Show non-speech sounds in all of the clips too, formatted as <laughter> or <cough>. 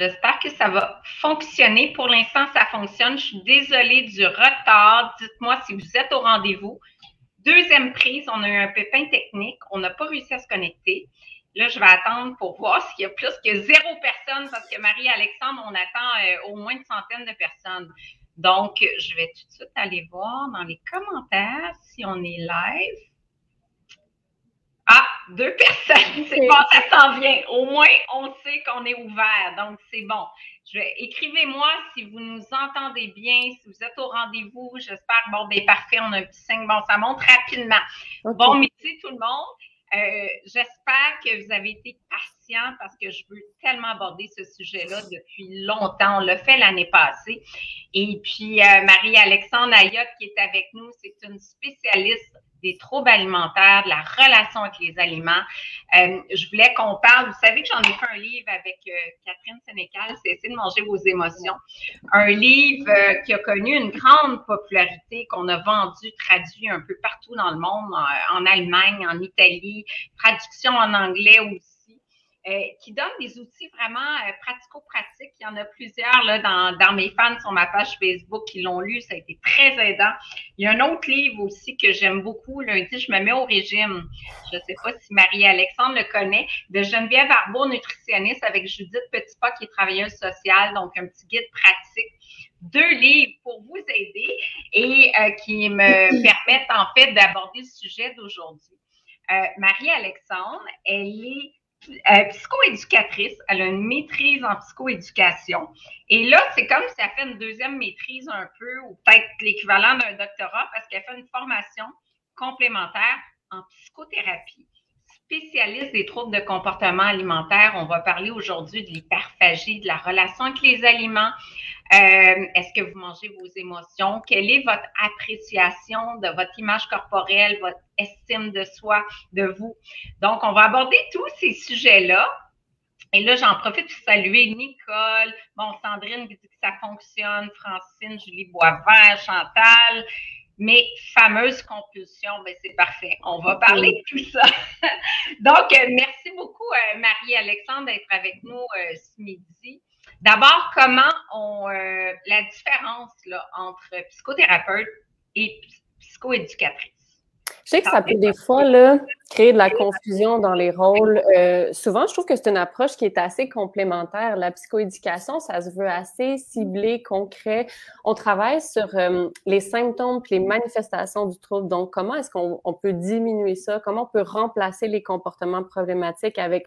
J'espère que ça va fonctionner. Pour l'instant, ça fonctionne. Je suis désolée du retard. Dites-moi si vous êtes au rendez-vous. Deuxième prise, on a eu un pépin technique. On n'a pas réussi à se connecter. Là, je vais attendre pour voir s'il y a plus que zéro personne parce que Marie-Alexandre, on attend euh, au moins une centaine de personnes. Donc, je vais tout de suite aller voir dans les commentaires si on est live. Ah, deux personnes. <laughs> C'est bon, ça s'en vient. Au moins, on sait qu'on est ouvert. Donc, c'est bon. Je écrivez-moi si vous nous entendez bien, si vous êtes au rendez-vous. J'espère. Bon, ben, parfait. On a un petit signe. Bon, ça monte rapidement. Bon midi, tout le monde. Euh, j'espère que vous avez été patient parce que je veux tellement aborder ce sujet-là depuis longtemps. On l'a fait l'année passée. Et puis, euh, Marie-Alexandre Ayotte qui est avec nous, c'est une spécialiste des troubles alimentaires, de la relation avec les aliments. Euh, je voulais qu'on parle, vous savez que j'en ai fait un livre avec euh, Catherine Sénécal, c'est Essayer de manger vos émotions. Un livre euh, qui a connu une grande popularité, qu'on a vendu, traduit un peu partout dans le monde, en Allemagne, en Italie, traduction en anglais aussi qui donne des outils vraiment euh, pratico-pratiques. Il y en a plusieurs là, dans, dans mes fans sur ma page Facebook qui l'ont lu. Ça a été très aidant. Il y a un autre livre aussi que j'aime beaucoup. Lundi, je me mets au régime. Je ne sais pas si Marie-Alexandre le connaît, de Geneviève Arbault, nutritionniste, avec Judith Petitpas, qui est travailleuse sociale. Donc, un petit guide pratique deux livres pour vous aider et euh, qui me <laughs> permettent en fait d'aborder le sujet d'aujourd'hui. Marie-Alexandre, elle est euh, psychoéducatrice, elle a une maîtrise en psychoéducation. Et là, c'est comme si elle fait une deuxième maîtrise un peu, ou peut-être l'équivalent d'un doctorat, parce qu'elle fait une formation complémentaire en psychothérapie. Spécialiste des troubles de comportement alimentaire, on va parler aujourd'hui de l'hyperphagie, de la relation avec les aliments, euh, est-ce que vous mangez vos émotions? Quelle est votre appréciation de votre image corporelle, votre estime de soi, de vous? Donc, on va aborder tous ces sujets-là. Et là, j'en profite pour saluer Nicole, bon, Sandrine qui dit que ça fonctionne, Francine, Julie Boisvert, Chantal. Mes fameuses compulsions, ben c'est parfait. On va parler de tout ça. <laughs> Donc, euh, merci beaucoup, euh, Marie-Alexandre, d'être avec nous ce midi. D'abord, comment on euh, la différence là, entre psychothérapeute et psychoéducatrice? Je sais que ça peut des fois là, créer de la confusion dans les rôles. Euh, souvent, je trouve que c'est une approche qui est assez complémentaire. La psychoéducation, ça se veut assez ciblé, concret. On travaille sur euh, les symptômes les manifestations du trouble. Donc, comment est-ce qu'on peut diminuer ça? Comment on peut remplacer les comportements problématiques avec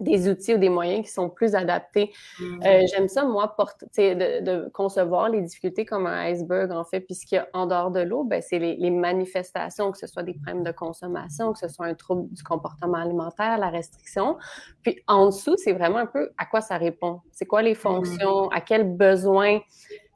des outils ou des moyens qui sont plus adaptés. Mm. Euh, j'aime ça, moi, de, de, concevoir les difficultés comme un iceberg, en fait. Puis ce qu'il y a en dehors de l'eau, ben, c'est les, les, manifestations, que ce soit des problèmes de consommation, que ce soit un trouble du comportement alimentaire, la restriction. Puis en dessous, c'est vraiment un peu à quoi ça répond. C'est quoi les mm. fonctions, à quels besoins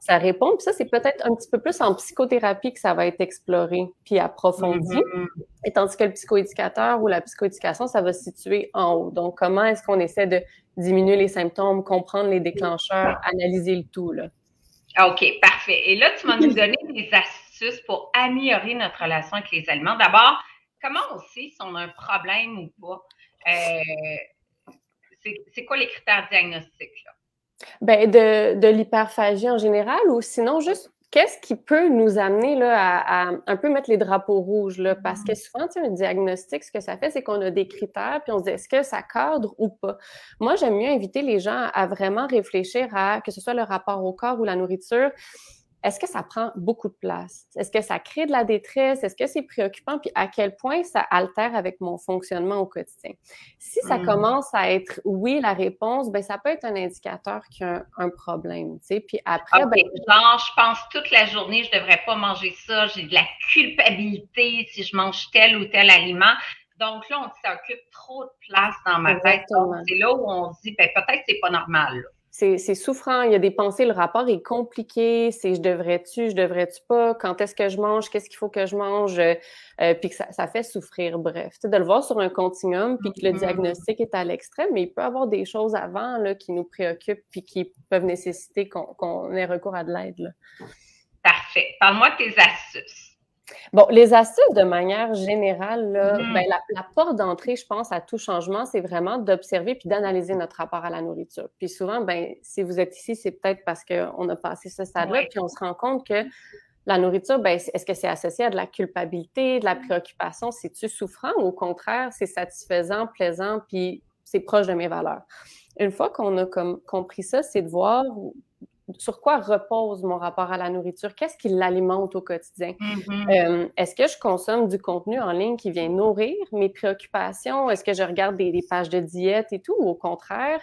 ça répond. Puis ça, c'est peut-être un petit peu plus en psychothérapie que ça va être exploré puis approfondi. Mm-hmm. Et tandis que le psychoéducateur ou la psychoéducation, ça va se situer en haut. Donc, comment est-ce qu'on essaie de diminuer les symptômes, comprendre les déclencheurs, analyser le tout, là? OK, parfait. Et là, tu nous donner des astuces pour améliorer notre relation avec les aliments. D'abord, comment on sait si on a un problème ou pas? Euh, c'est quoi les critères diagnostiques, là? Ben, de, de l'hyperphagie en général ou sinon juste qu'est-ce qui peut nous amener là, à, un peu mettre les drapeaux rouges? Là? Parce que souvent, tu sais, un diagnostic, ce que ça fait, c'est qu'on a des critères, puis on se dit est-ce que ça cadre ou pas? Moi, j'aime mieux inviter les gens à vraiment réfléchir à que ce soit le rapport au corps ou la nourriture est-ce que ça prend beaucoup de place? Est-ce que ça crée de la détresse? Est-ce que c'est préoccupant? Puis à quel point ça altère avec mon fonctionnement au quotidien? Si ça hmm. commence à être oui, la réponse, ben ça peut être un indicateur qu'il y a un, problème, tu sais. Puis après, ben, genre, je pense toute la journée, je devrais pas manger ça, j'ai de la culpabilité si je mange tel ou tel aliment. Donc là, on s'occupe trop de place dans ma tête. C'est là où on se dit, ben, peut-être que c'est pas normal. Là c'est souffrant, il y a des pensées, le rapport est compliqué, c'est je devrais-tu, je devrais-tu pas, quand est-ce que je mange, qu'est-ce qu'il faut que je mange, euh, euh, puis que ça, fait souffrir, bref. Tu de le voir sur un continuum, puis que le mm-hmm. diagnostic est à l'extrême, mais il peut y avoir des choses avant là, qui nous préoccupent, puis qui peuvent nécessiter qu'on ait recours à de l'aide. Parfait. Parle-moi de tes astuces. Bon, les astuces de manière générale, mm-hmm. ben, la, porte d'entrée, je pense, à tout changement, c'est vraiment d'observer puis d'analyser notre rapport à la nourriture. Puis souvent, ben, si vous êtes ici, c'est peut-être parce qu'on a passé ce stade-là, puis on se rend compte que la nourriture, ben, est-ce que c'est associé à de la culpabilité, de la préoccupation? C'est-tu souffrant ou au contraire, c'est satisfaisant, plaisant, puis c'est proche de mes valeurs? Une fois qu'on a comme compris ça, c'est de voir sur quoi repose mon rapport à la nourriture? Qu'est-ce qui l'alimente au quotidien? Mm-hmm. Euh, est-ce que je consomme du contenu en ligne qui vient nourrir mes préoccupations? Est-ce que je regarde des, des, pages de diète et tout? Ou au contraire,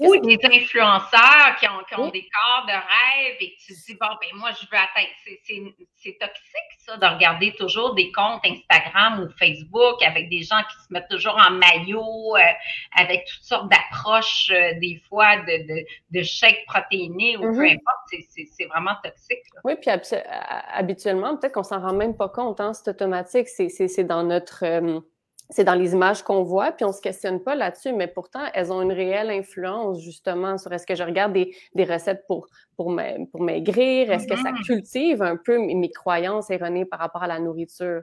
ou des influenceurs qui ont, des corps de rêve et tu te dis, bon, ben moi, je veux atteindre. C'est toxique, ça, de regarder toujours des comptes Instagram ou Facebook avec des gens qui se mettent toujours en maillot, euh, avec toutes sortes d'approches, euh, des fois, de, de, de shakes protéinés ou peu mm-hmm. importe. C'est vraiment toxique. Oui, puis habituellement, peut-être qu'on s'en rend même pas compte, hein, c'est automatique. C'est dans notre. Euh, c'est dans les images qu'on voit, puis on se questionne pas là-dessus, mais pourtant, elles ont une réelle influence justement sur est-ce que je regarde des, des recettes pour, pour, pour maigrir, est-ce que ça mm-hmm. cultive un peu mes, croyances erronées par rapport à la nourriture?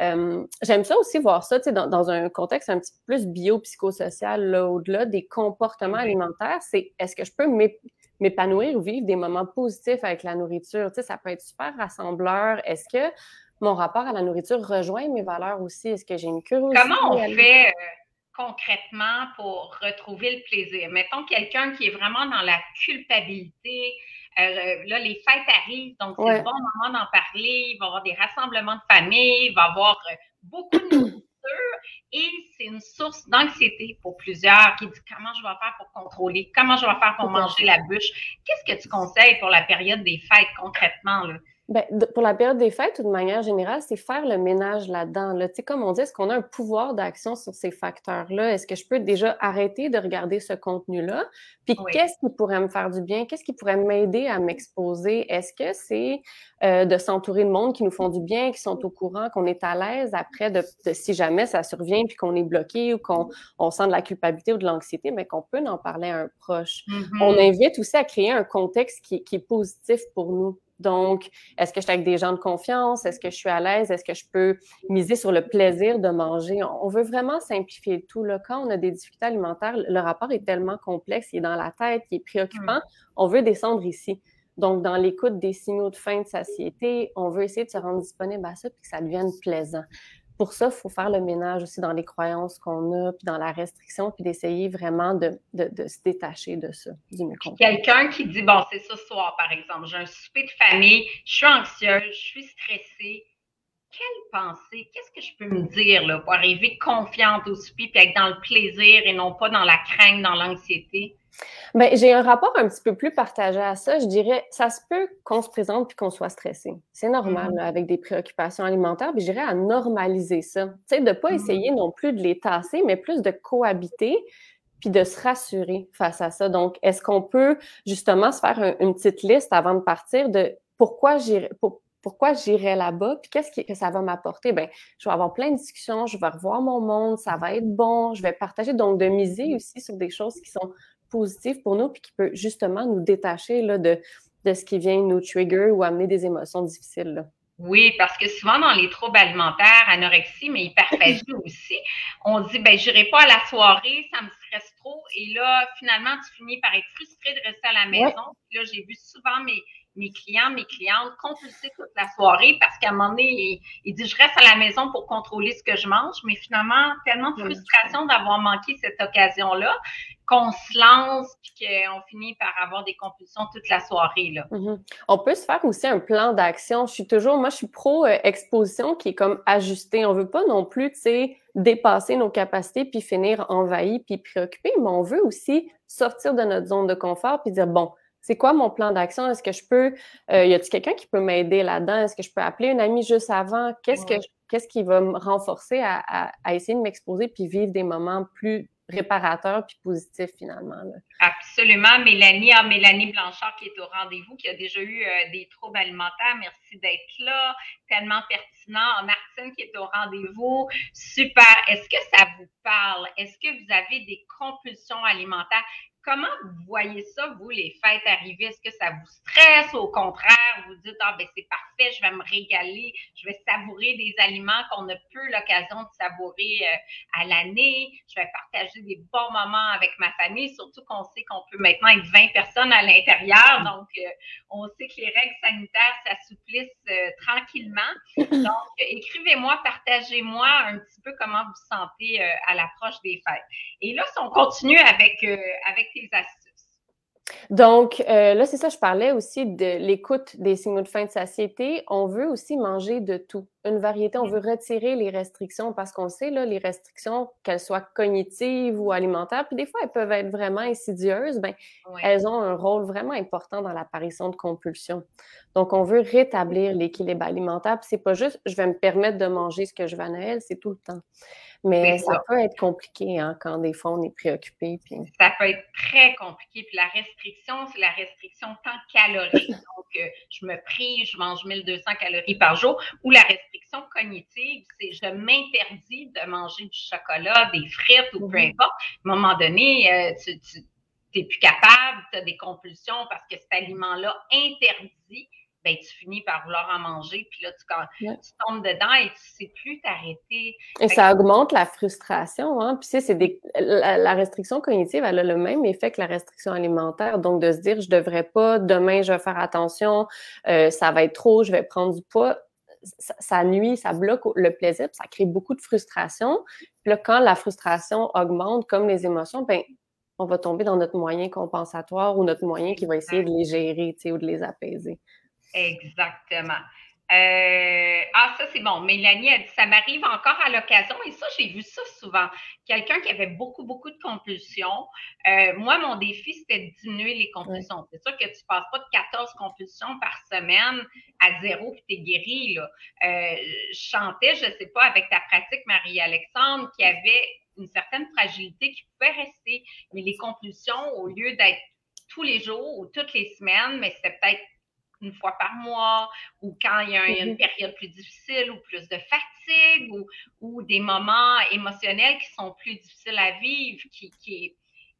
Euh, J'aime ça aussi voir ça, tu sais, dans, dans, un contexte un petit peu plus bio-psychosocial, au-delà des comportements alimentaires, c'est est-ce que je peux m'épanouir ou vivre des moments positifs avec la nourriture? Tu sais, ça peut être super rassembleur. Est-ce que mon rapport à la nourriture rejoint mes valeurs aussi? Est-ce que j'ai une curiosité? Comment on fait euh, concrètement pour retrouver le plaisir? Mettons quelqu'un qui est vraiment dans la culpabilité. Euh, là, les fêtes arrivent, donc c'est le bon moment d'en parler. Il va y avoir des rassemblements de famille, il va y avoir euh, beaucoup de nourriture et c'est une source d'anxiété pour plusieurs qui disent comment je vais faire pour contrôler, comment je vais faire pour manger la bûche? Qu'est-ce que tu conseilles pour la période des fêtes concrètement? Là? Ben, pour la période des fêtes ou de manière générale, c'est faire le ménage là-dedans. Là. Tu sais, comme on dit, est-ce qu'on a un pouvoir d'action sur ces facteurs-là? Est-ce que je peux déjà arrêter de regarder ce contenu-là? Puis qu'est-ce qui pourrait me faire du bien? Qu'est-ce qui pourrait m'aider à m'exposer? Est-ce que c'est euh, de s'entourer de monde qui nous font du bien, qui sont au courant, qu'on est à l'aise après de, si jamais ça survient puis qu'on est bloqué ou qu'on on sent de la culpabilité ou de l'anxiété, mais qu'on peut en parler à un proche? Mm-hmm. On invite aussi à créer un contexte qui, qui est positif pour nous. Donc, est-ce que je suis avec des gens de confiance? Est-ce que je suis à l'aise? Est-ce que je peux miser sur le plaisir de manger? On veut vraiment simplifier tout. Là. Quand on a des difficultés alimentaires, le rapport est tellement complexe, il est dans la tête, il est préoccupant. On veut descendre ici. Donc, dans l'écoute des signaux de fin de satiété, on veut essayer de se rendre disponible à ça puis que ça devienne plaisant pour ça, il faut faire le ménage aussi dans les croyances qu'on a, puis dans la restriction, puis d'essayer vraiment de, se détacher de ça, Quelqu'un qui dit, bon, c'est ce soir, par exemple, j'ai un souper de famille, je suis anxieuse, je suis stressée. Quelle pensée, qu'est-ce que je peux me dire là, pour arriver confiante au souper, puis être dans le plaisir et non pas dans la crainte, dans l'anxiété? Ben, j'ai un rapport un petit peu plus partagé à ça. Je dirais, ça se peut qu'on se présente puis qu'on soit stressé. C'est normal, mm-hmm. avec des préoccupations alimentaires. Puis je dirais à normaliser ça. Tu sais, de pas mm-hmm. essayer non plus de les tasser, mais plus de cohabiter puis de se rassurer face à ça. Donc, est-ce qu'on peut justement se faire une petite liste avant de partir de pourquoi j'irai, pourquoi j'irai là-bas, puis qu'est-ce que ça va m'apporter? Ben, je vais avoir plein de discussions, je vais revoir mon monde, ça va être bon, je vais partager, donc de miser aussi sur des choses qui sont positif pour nous, puis qui peut justement nous détacher là, de, de ce qui vient nous trigger ou amener des émotions difficiles. Là. Oui, parce que souvent dans les troubles alimentaires, anorexie, mais hyperphagie <laughs> aussi, on dit ben j'irai pas à la soirée, ça me stresse trop, et là finalement tu finis par être frustré de rester à la maison. Là j'ai vu souvent mes mes clients, mes clientes compulser toute la soirée parce qu'à un moment donné, ils, disent je reste à la maison pour contrôler ce que je mange, mais finalement, tellement de frustration d'avoir manqué cette occasion-là qu'on se lance puis qu'on finit par avoir des compulsions toute la soirée. Là. Mm-hmm. On peut se faire aussi un plan d'action. Je suis toujours, moi, je suis pro euh, exposition qui est comme ajusté. On veut pas non plus, tu sais, dépasser nos capacités puis finir envahi puis préoccupé, mais on veut aussi sortir de notre zone de confort puis dire bon, c'est quoi mon plan d'action? Est-ce que je peux, euh, y a-t-il quelqu'un qui peut m'aider là-dedans? Est-ce que je peux appeler une amie juste avant? Qu'est-ce que, qu'est-ce qui va me renforcer à, à, essayer de m'exposer puis vivre des moments plus réparateurs puis positifs finalement? Absolument. Mélanie, ah, Mélanie Blanchard qui est au rendez-vous, qui a déjà eu euh, des troubles alimentaires. Merci d'être là. Tellement pertinent. Martine qui est au rendez-vous. Super. Est-ce que ça vous parle? Est-ce que vous avez des compulsions alimentaires? Comment vous voyez ça, vous, les fêtes arrivées? Est-ce que ça vous stresse? Au contraire, vous dites, ah, ben, c'est parfait, je vais me régaler, je vais savourer des aliments qu'on n'a plus l'occasion de savourer euh, à l'année, je vais partager des bons moments avec ma famille, surtout qu'on sait qu'on peut maintenant être 20 personnes à l'intérieur, donc euh, on sait que les règles sanitaires s'assouplissent euh, tranquillement. <laughs> Donc, écrivez-moi, partagez-moi un petit peu comment vous sentez à l'approche des fêtes. Et là, si on continue avec, avec donc, euh, là, c'est ça, je parlais aussi de l'écoute des signaux de fin de satiété. On veut aussi manger de tout, une variété. On veut retirer les restrictions parce qu'on sait, là, les restrictions, qu'elles soient cognitives ou alimentaires, puis des fois, elles peuvent être vraiment insidieuses, ben, elles ont un rôle vraiment important dans l'apparition de compulsions. Donc, on veut rétablir l'équilibre alimentaire. Puis c'est pas juste, je vais me permettre de manger ce que je veux à Noël, c'est tout le temps. Mais ça. peut être compliqué hein, quand des fois on est préoccupé. Puis... Ça peut être très compliqué. Puis la restriction, c'est la restriction tant calorique. <laughs> Donc, euh, je me prie, je mange 1200 calories par jour. Ou la restriction cognitive, c'est je m'interdis de manger du chocolat, des frites ou peu mmh importe. À un moment donné, euh, tu, n'es plus capable, tu as des compulsions parce que cet aliment-là interdit ben, tu finis par vouloir en manger, puis là, tu, tu tombes dedans et tu sais plus t'arrêter. Et ça augmente la frustration, hein? Puis, c'est des, la, restriction cognitive, elle a le même effet que la restriction alimentaire. Donc, de se dire, je devrais pas, demain, je vais faire attention, euh, ça va être trop, je vais prendre du poids. Ça, nuit, ça bloque le plaisir, ça crée beaucoup de frustration. Puis là, quand la frustration augmente, comme les émotions, ben, on va tomber dans notre moyen compensatoire ou notre moyen qui va essayer de les gérer, ou de les apaiser. Exactement. Euh, ah, ça, c'est bon. Mélanie a dit, ça m'arrive encore à l'occasion, et ça, j'ai vu ça souvent. Quelqu'un qui avait beaucoup, beaucoup de compulsions. Euh, moi, mon défi, c'était de diminuer les compulsions. C'est sûr que tu ne passes pas de 14 compulsions par semaine à zéro, puis tu es guéri. Là. Euh, je chantais, je ne sais pas, avec ta pratique, Marie-Alexandre, qui avait une certaine fragilité qui pouvait rester. Mais les compulsions, au lieu d'être tous les jours ou toutes les semaines, mais c'était peut-être une fois par mois, ou quand il y a une mhm. période plus difficile ou plus de fatigue, ou, des moments émotionnels qui sont plus difficiles à vivre, qui, qui,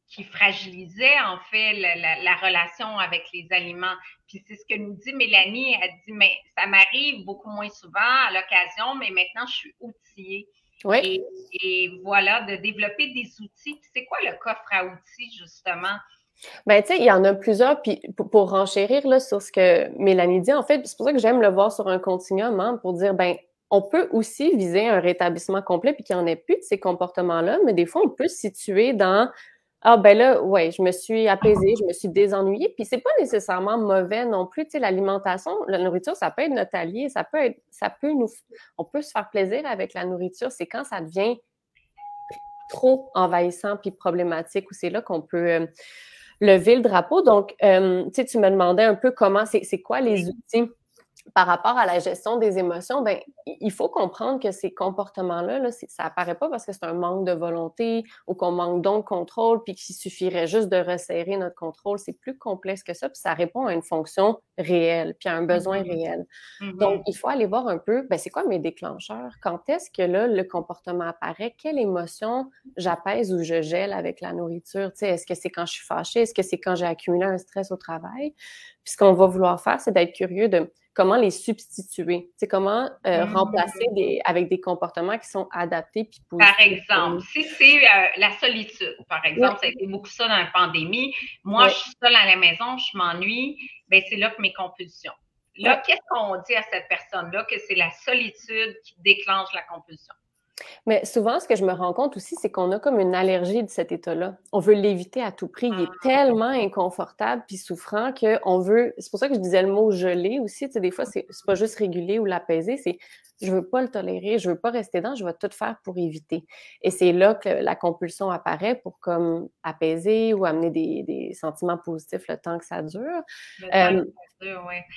qui fragilisaient en fait la, relation avec les aliments. Puis c'est ce que nous dit Mélanie, elle dit, mais ça m'arrive beaucoup moins souvent à l'occasion, mais maintenant je suis outillée. Oui. Et, et, voilà, de développer des outils. C'est quoi le coffre à outils, justement? Ben, tu sais, il y en a plusieurs, puis pour, renchérir là, sur ce que Mélanie dit, en fait, c'est pour ça que j'aime le voir sur un continuum, hein, pour dire, ben, on peut aussi viser un rétablissement complet, puis qu'il n'y en ait plus de ces comportements-là, mais des fois, on peut se situer dans ah ben là, ouais, je me suis apaisée, je me suis désennuyée, puis c'est pas nécessairement mauvais non plus. Tu sais, l'alimentation, la nourriture, ça peut être notre allié, ça peut être, ça peut nous, on peut se faire plaisir avec la nourriture. C'est quand ça devient trop envahissant puis problématique où c'est là qu'on peut euh, lever le drapeau. Donc, euh, tu me demandais un peu comment, c'est quoi les outils par rapport à la gestion des émotions, ben, il faut comprendre que ces comportements-là, là, ça apparaît pas parce que c'est un manque de volonté ou qu'on manque donc de contrôle, puis qu'il suffirait juste de resserrer notre contrôle. C'est plus complexe que ça, puis ça répond à une fonction réelle, puis à un besoin mm-hmm. réel. Mm-hmm. Donc, il faut aller voir un peu, ben, c'est quoi mes déclencheurs? Quand est-ce que là, le comportement apparaît? Quelle émotion j'apaise ou je gèle avec la nourriture? est-ce que c'est quand je suis fâchée? Est-ce que c'est quand j'ai accumulé un stress au travail? Puis ce qu'on va vouloir faire, c'est d'être curieux de comment les substituer, c'est comment euh, mmh. remplacer des, avec des comportements qui sont adaptés puis Par exemple, si c'est euh, la solitude, par exemple, ça a été beaucoup ça dans la pandémie. Moi, je suis seule à la maison, je m'ennuie, ben c'est là que mes compulsions. Là, qu'est-ce qu'on dit à cette personne-là que c'est la solitude qui déclenche la compulsion? Mais souvent, ce que je me rends compte aussi, c'est qu'on a comme une allergie de cet état-là. On veut l'éviter à tout prix. Il est ah. tellement inconfortable puis souffrant qu'on veut. C'est pour ça que je disais le mot gelé aussi. Tu sais, des fois, c'est pas juste réguler ou l'apaiser, c'est je veux pas le tolérer, je veux pas rester dedans, je vais tout faire pour éviter. Et c'est là que la compulsion apparaît pour comme apaiser ou amener des, sentiments positifs le temps que ça dure. Euh,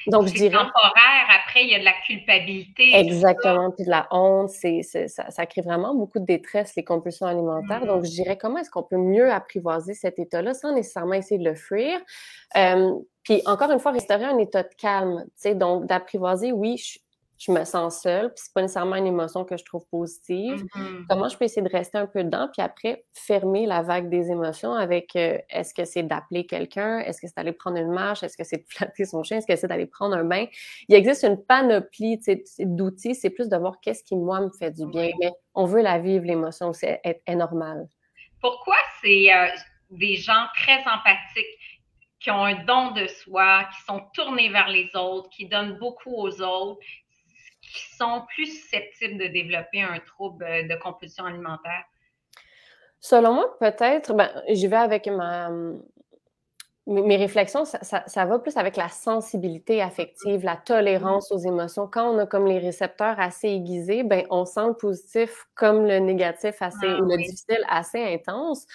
donc, je dirais. temporaire, après, il y a de la culpabilité. Exactement, puis de la honte. C'est, ça, ça, crée vraiment beaucoup de détresse, les compulsions alimentaires. Donc, je dirais comment est-ce qu'on peut mieux apprivoiser cet état-là sans nécessairement essayer de le fuir? Euh, puis, encore une fois, restaurer un état de calme. Donc, d'apprivoiser, oui, je, je me sens seule, puis c'est pas nécessairement une émotion que je trouve positive. Mm-hmm. Comment je peux essayer de rester un peu dedans, puis après fermer la vague des émotions avec euh, est-ce que c'est d'appeler quelqu'un, est-ce que c'est d'aller prendre une marche, est-ce que c'est de <laughs> flatter son chien, est-ce que c'est d'aller prendre un bain? Il existe une panoplie d'outils, c'est plus de voir qu'est-ce qui moi me fait du bien, mais on veut la vivre l'émotion, c'est est, normal. Pourquoi c'est euh, des gens très empathiques qui ont un don de soi, qui sont tournés vers les autres, qui donnent beaucoup aux autres, qui sont plus susceptibles de développer un trouble de compulsion alimentaire? Selon moi, peut-être, ben, j'y vais avec ma, mes réflexions, ça, va plus avec la sensibilité affective, la tolérance aux émotions. Quand on a comme les récepteurs assez aiguisés, ben on sent le positif comme le négatif assez ah ou le difficile assez intense.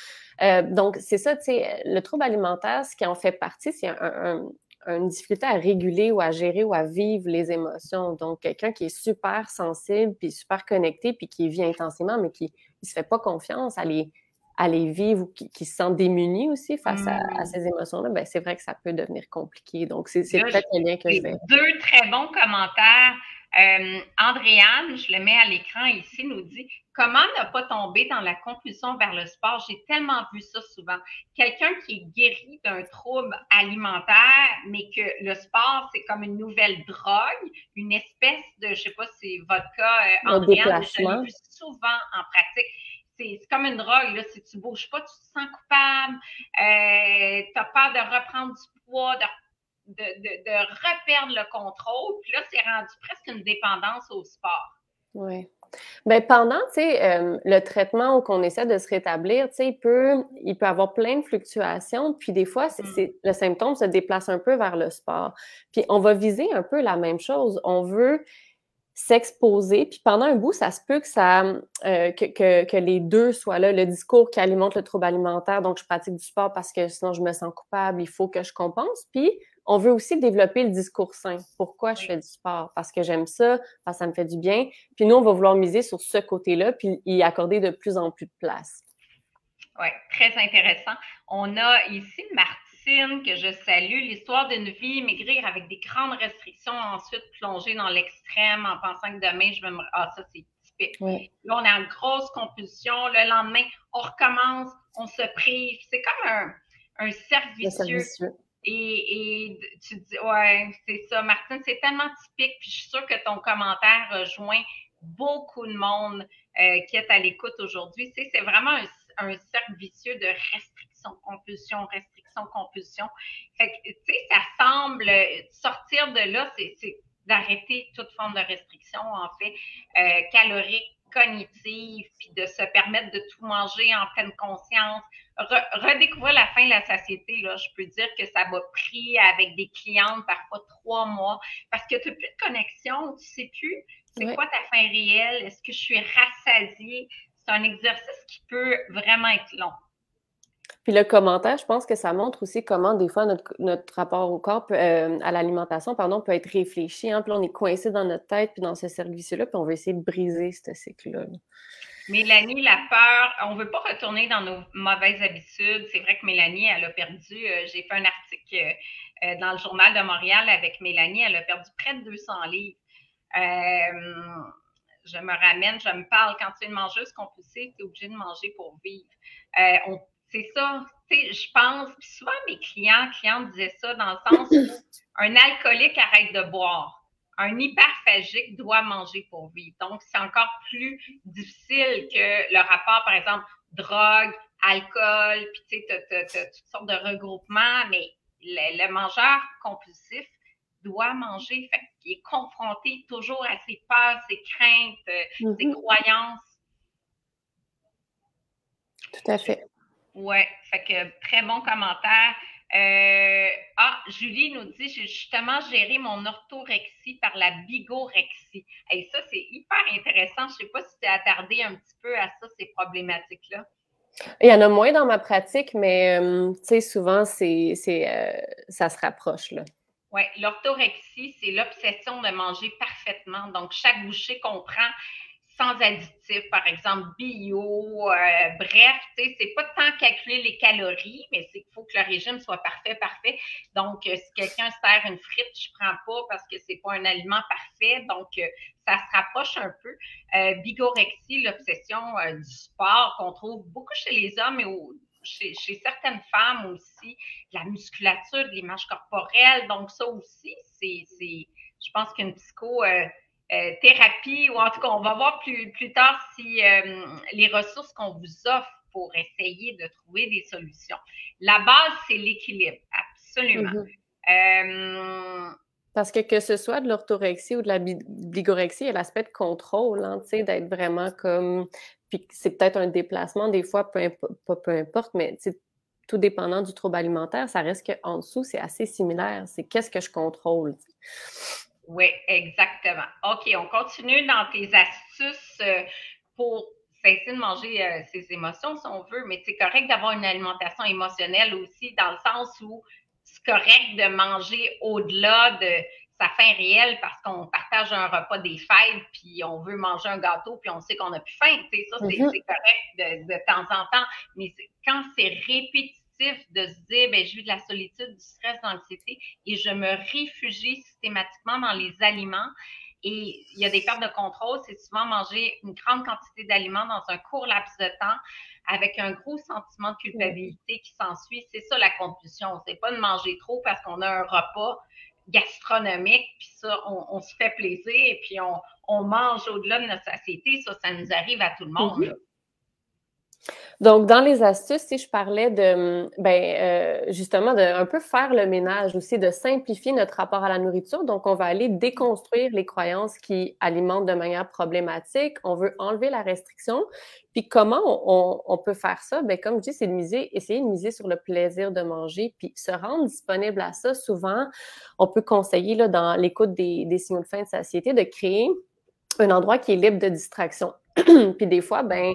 Euh, donc c'est ça, tu sais, le trouble alimentaire, ce qui en fait partie, c'est un, une difficulté à réguler ou à gérer ou à vivre les émotions. Donc, quelqu'un qui est super sensible, puis super connecté, puis qui vit intensément, mais qui ne se fait pas confiance à les, à les vivre ou qui, se sent démuni aussi face à, mmh. ces émotions-là, ben c'est vrai que ça peut devenir compliqué. Donc, c'est peut-être lien que je vais... Deux très bons commentaires. Euh, Andréane, je le mets à l'écran ici, nous dit Comment ne pas tomber dans la compulsion vers le sport? J'ai tellement vu ça souvent. Quelqu'un qui est guéri d'un trouble alimentaire, mais que le sport, c'est comme une nouvelle drogue, une espèce de, je sais pas si c'est votre cas, euh, Andréane, je l'ai vu souvent en pratique c'est comme une drogue. Là. Si tu ne bouges pas, tu te sens coupable, euh, tu as peur de reprendre du poids, de, de, de, reperdre le contrôle. Puis là, c'est rendu presque une dépendance au sport. Oui. Bien, pendant, euh, le traitement où qu'on essaie de se rétablir, il peut, il peut avoir plein de fluctuations, puis des fois, mm. c'est, le symptôme se déplace un peu vers le sport. Puis on va viser un peu la même chose. On veut s'exposer. Puis pendant un bout, ça se peut que, ça, euh, que, que, les deux soient là. Le discours qui alimente le trouble alimentaire, donc je pratique du sport parce que sinon je me sens coupable, il faut que je compense. Puis on veut aussi développer le discours sain. Pourquoi je fais du sport? Parce que j'aime ça, parce que ça me fait du bien. Puis nous, on va vouloir miser sur ce côté-là, puis y accorder de plus en plus de place. Oui, très intéressant. On a ici Martin que je salue, l'histoire d'une vie, maigrir avec des grandes restrictions, ensuite plonger dans l'extrême en pensant que demain, je vais me... Ah, ça, c'est typique. Là, on est en grosse compulsion. Le lendemain, on recommence, on se prive. C'est comme un, un servicieux. Et, et, tu dis, ouais, c'est ça, Martine, c'est tellement typique. Puis je suis sûre que ton commentaire rejoint beaucoup de monde euh, qui est à l'écoute aujourd'hui. C'est vraiment un, un cercle vicieux de restriction, compulsion, restriction compulsion. Fait que, tu sais, ça semble sortir de là, c'est d'arrêter toute forme de restriction, en fait, euh, calorique, cognitive, puis de se permettre de tout manger en pleine conscience. Redécouvrir la faim, la satiété, là, je peux dire que ça m'a pris avec des clientes parfois trois mois parce que tu n'as plus de connexion, tu sais plus c'est quoi ta faim réelle, est-ce que je suis rassasiée? C'est un exercice qui peut vraiment être long. Puis le commentaire, je pense que ça montre aussi comment des fois notre, notre rapport au corps, euh, à l'alimentation, pardon, peut être réfléchi. Hein? Puis on est coincé dans notre tête, puis dans ce service-là, puis on veut essayer de briser ce cycle-là. Mélanie, la peur, on ne veut pas retourner dans nos mauvaises habitudes. C'est vrai que Mélanie, elle a perdu, euh, j'ai fait un article euh, dans le journal de Montréal avec Mélanie, elle a perdu près de 200 livres. je me ramène, je me parle, quand tu es une mangeuse compulsive, tu es obligé de manger pour vivre. c'est ça. Je pense, souvent mes clients, disaient ça dans le sens où un alcoolique arrête de boire. Un hyperphagique doit manger pour vivre. Donc, c'est encore plus difficile que le rapport, par exemple, drogue, alcool, puis tu sais, tu as, toutes sortes de regroupements, mais le, mangeur compulsif doit manger. Fait qu'il est confronté toujours à ses peurs, ses craintes, euh, ses mm-hmm. croyances. Tout à fait. Oui, fait que très bon commentaire. Euh, ah, Julie nous dit j'ai justement géré mon orthorexie par la bigorexie. Et ça, c'est hyper intéressant. Je ne sais pas si tu as attardé un petit peu à ça, ces problématiques-là. Il y en a moins dans ma pratique, mais euh, tu sais, souvent, c'est, euh, ça se rapproche. Là. Oui, l'orthorexie, c'est l'obsession de manger parfaitement. Donc, chaque bouchée qu'on prend, sans additifs, par exemple bio, euh, bref, c'est pas tant calculer les calories, mais c'est qu'il faut que le régime soit parfait, parfait. Donc, euh, si quelqu'un sert une frite, je prends pas parce que c'est pas un aliment parfait. Donc, euh, ça se rapproche un peu. bigorexie, l'obsession du sport qu'on trouve beaucoup chez les hommes et chez, chez, certaines femmes aussi, la musculature, l'image corporelle. Donc, ça aussi, c'est, je pense qu'une psycho euh, thérapie, ou en tout cas, on va voir plus, plus tard si euh, les ressources qu'on vous offre pour essayer de trouver des solutions. La base, c'est l'équilibre, absolument. Mm-hmm. Euh, Parce que que ce soit de l'orthorexie ou de la bigorexie, il y a l'aspect de contrôle, hein, d'être vraiment comme... Puis c'est peut-être un déplacement, des fois, peu, peu importe, mais tout dépendant du trouble alimentaire, ça reste qu'en dessous, c'est assez similaire. C'est qu'est-ce que je contrôle. Oui, exactement. OK, on continue dans tes astuces euh, pour cesser de manger euh, ses émotions, si on veut, mais c'est correct d'avoir une alimentation émotionnelle aussi, dans le sens où c'est correct de manger au-delà de sa faim réelle parce qu'on partage un repas des fêtes, puis on veut manger un gâteau, puis on sait qu'on n'a plus faim. Ça, c'est correct de, de, temps en temps. Mais quand c'est répétitif, de se dire, ben, je vis de la solitude, du stress, de l'anxiété et je me réfugie systématiquement dans les aliments. Et il y a des pertes de contrôle, c'est souvent manger une grande quantité d'aliments dans un court laps de temps avec un gros sentiment de culpabilité qui s'ensuit. C'est ça la conclusion. C'est pas de manger trop parce qu'on a un repas gastronomique, puis ça, on, se fait plaisir et puis on, mange au-delà de notre société. Ça, ça nous arrive à tout le monde. Mm-hmm. Donc, dans les astuces, si je parlais de, ben, euh, justement, de un peu faire le ménage aussi, de simplifier notre rapport à la nourriture. Donc, on va aller déconstruire les croyances qui alimentent de manière problématique. On veut enlever la restriction. Puis, comment on, peut faire ça? Ben, comme je dis, c'est de miser, essayer de miser sur le plaisir de manger, puis se rendre disponible à ça. Souvent, on peut conseiller, là, dans l'écoute des, signaux de fin de satiété, de créer un endroit qui est libre de distraction. <clears throat> puis, des fois, ben,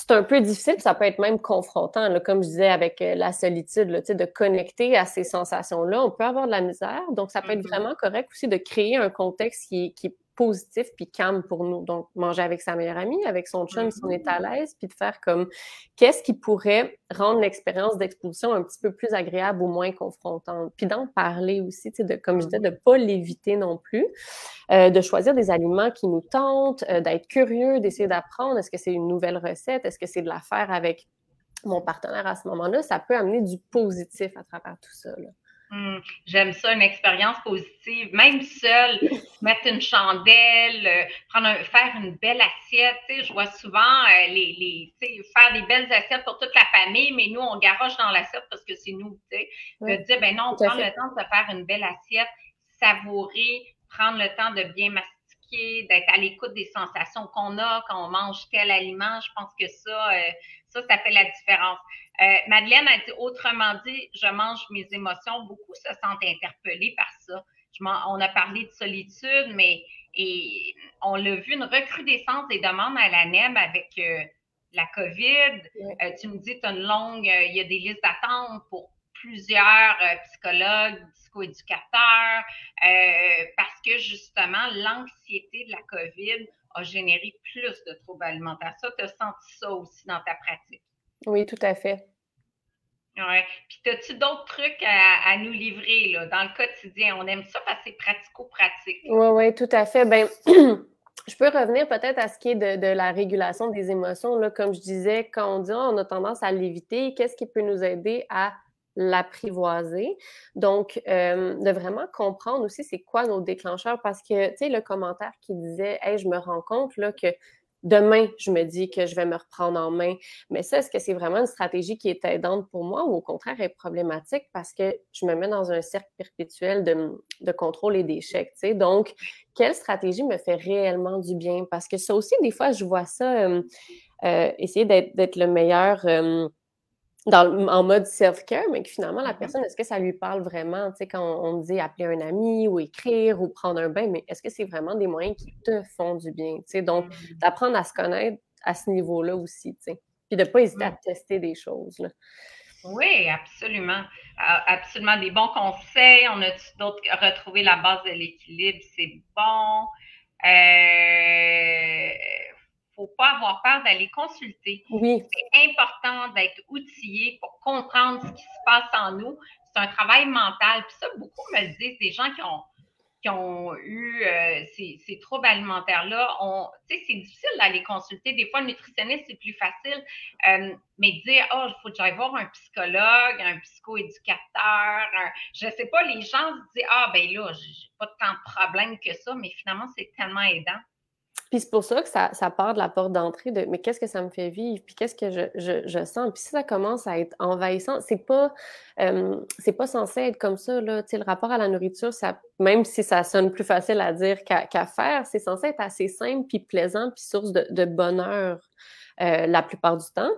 c'est un peu difficile, ça peut être même confrontant, là, comme je disais avec euh, la solitude, là, de connecter à ces sensations-là. On peut avoir de la misère, donc ça peut être mm-hmm. vraiment correct aussi de créer un contexte qui, qui est positif puis calme pour nous. Donc, manger avec sa meilleure amie, avec son chum si on est à l'aise, puis de faire comme qu'est-ce qui pourrait rendre l'expérience d'exposition un petit peu plus agréable ou moins confrontante? Puis d'en parler aussi, de, comme je disais, de pas l'éviter non plus, euh, de choisir des aliments qui nous tentent, euh, d'être curieux, d'essayer d'apprendre. Est-ce que c'est une nouvelle recette? Est-ce que c'est de la faire avec mon partenaire à ce moment-là? Ça peut amener du positif à travers tout ça. Là. Hmm, j'aime ça, une expérience positive, même seul, <laughs> mettre une chandelle, euh, prendre faire une belle assiette. je vois souvent euh, les, les faire des belles assiettes pour toute la famille, mais nous, on garoche dans l'assiette parce que c'est nous. sais. De dire, ben non, on prend le temps de faire une belle assiette, savourer, prendre le temps de bien mastiquer, d'être à l'écoute des sensations qu'on a quand on mange tel aliment. Je pense que ça, euh, ça, ça fait la différence. Euh, Madeleine a dit autrement dit, je mange mes émotions. Beaucoup se sentent interpellés par ça. on a parlé de solitude, mais et on l'a vu une recrudescence des demandes à la NEB avec euh, la COVID. Euh, tu me dis, tu as une longue, il y a des listes d'attente pour plusieurs psychologues, psychoéducateurs, parce que justement, l'anxiété de la COVID a généré plus de troubles alimentaires. Ça, tu as senti ça aussi dans ta pratique? Oui, tout à fait. Oui. Puis, as-tu d'autres trucs à, nous livrer dans le quotidien? On aime ça parce que c'est pratico-pratique. Oui, oui, tout à fait. Ben, <clears throat> je peux revenir peut-être à ce qui est de, la régulation des émotions. Là. Comme je disais, quand on dit oh, on a tendance à l'éviter, qu'est-ce qui peut nous aider à l'apprivoiser? Donc, euh, de vraiment comprendre aussi c'est quoi nos déclencheurs parce que, tu sais, le commentaire qui disait, hey, je me rends compte là, que demain, je me dis que je vais me reprendre en main. Mais ça, est-ce que c'est vraiment une stratégie qui est aidante pour moi ou au contraire est problématique parce que je me mets dans un cercle perpétuel de, contrôle et d'échec. Donc, quelle stratégie me fait réellement du bien? Parce que ça aussi, des fois, je vois ça, euh, euh, essayer d'être le meilleur en mode self-care, mais que finalement, la mm-hmm. personne, est-ce que ça lui parle vraiment? Tu sais, quand on, dit appeler un ami ou écrire ou prendre un bain, mais est-ce que c'est vraiment des moyens qui te font du bien? Tu sais, donc, mm-hmm. d'apprendre à se connaître à ce niveau-là aussi, tu sais. Puis de ne pas hésiter à mm. tester des choses, là. Oui, absolument. Absolument. Des bons conseils. On a d'autres retrouver la base de l'équilibre, c'est bon. Euh, faut pas avoir peur d'aller consulter. Oui. C'est important d'être outillé pour comprendre ce qui se passe en nous. C'est un travail mental. Puis ça, beaucoup me le disent, des gens qui ont qui ont eu euh, ces, ces, troubles alimentaires-là, tu sais, c'est difficile d'aller consulter. Des fois, le nutritionniste, c'est plus facile. Euh, mais dire, oh, il faut que j'aille voir un psychologue, un psychoéducateur, un, je sais pas, les gens se disent, ah, ben là, j'ai pas tant de problèmes que ça, mais finalement, c'est tellement aidant. Puis c'est pour ça que ça, ça part de la porte d'entrée de mais qu'est-ce que ça me fait vivre, puis qu'est-ce que je, je, je, sens? Puis si ça commence à être envahissant, c'est pas euh, c'est pas censé être comme ça. Là. Le rapport à la nourriture, ça, même si ça sonne plus facile à dire qu'à faire, c'est censé être assez simple, puis plaisant, puis source de, de bonheur euh, la plupart du temps.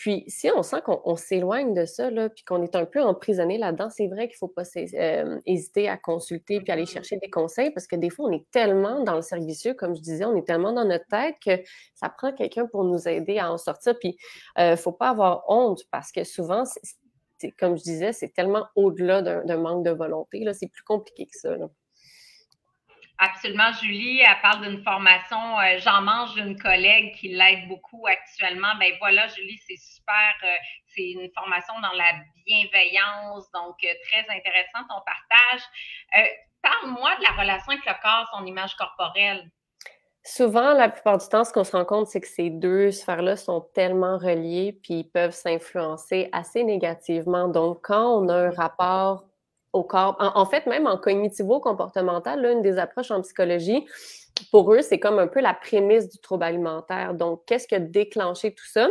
Puis, si on sent qu'on s'éloigne de ça, là, puis qu'on est un peu emprisonné là-dedans, c'est vrai qu'il ne faut pas euh, hésiter à consulter puis aller chercher des conseils parce que des fois, on est tellement dans le servicieux, comme je disais, on est tellement dans notre tête que ça prend quelqu'un pour nous aider à en sortir. Puis, il euh, ne faut pas avoir honte parce que souvent, comme je disais, c'est tellement au-delà d'un manque de volonté. C'est plus compliqué que ça. Absolument, Julie, elle parle d'une formation euh, J'en mange d'une collègue qui l'aide beaucoup actuellement. Ben voilà, Julie, c'est super. Euh, c'est une formation dans la bienveillance, donc euh, très intéressant ton partage. Parle-moi de la relation avec le corps, son image corporelle. Souvent, la plupart du temps, ce qu'on se rend compte, c'est que ces deux sphères-là sont tellement reliées, puis ils peuvent s'influencer assez négativement. Donc, quand on a un rapport au corps. En, fait, même en cognitivo-comportemental, une des approches en psychologie, pour eux, c'est comme un peu la prémisse du trouble alimentaire. Donc, qu'est-ce qui a déclenché tout ça?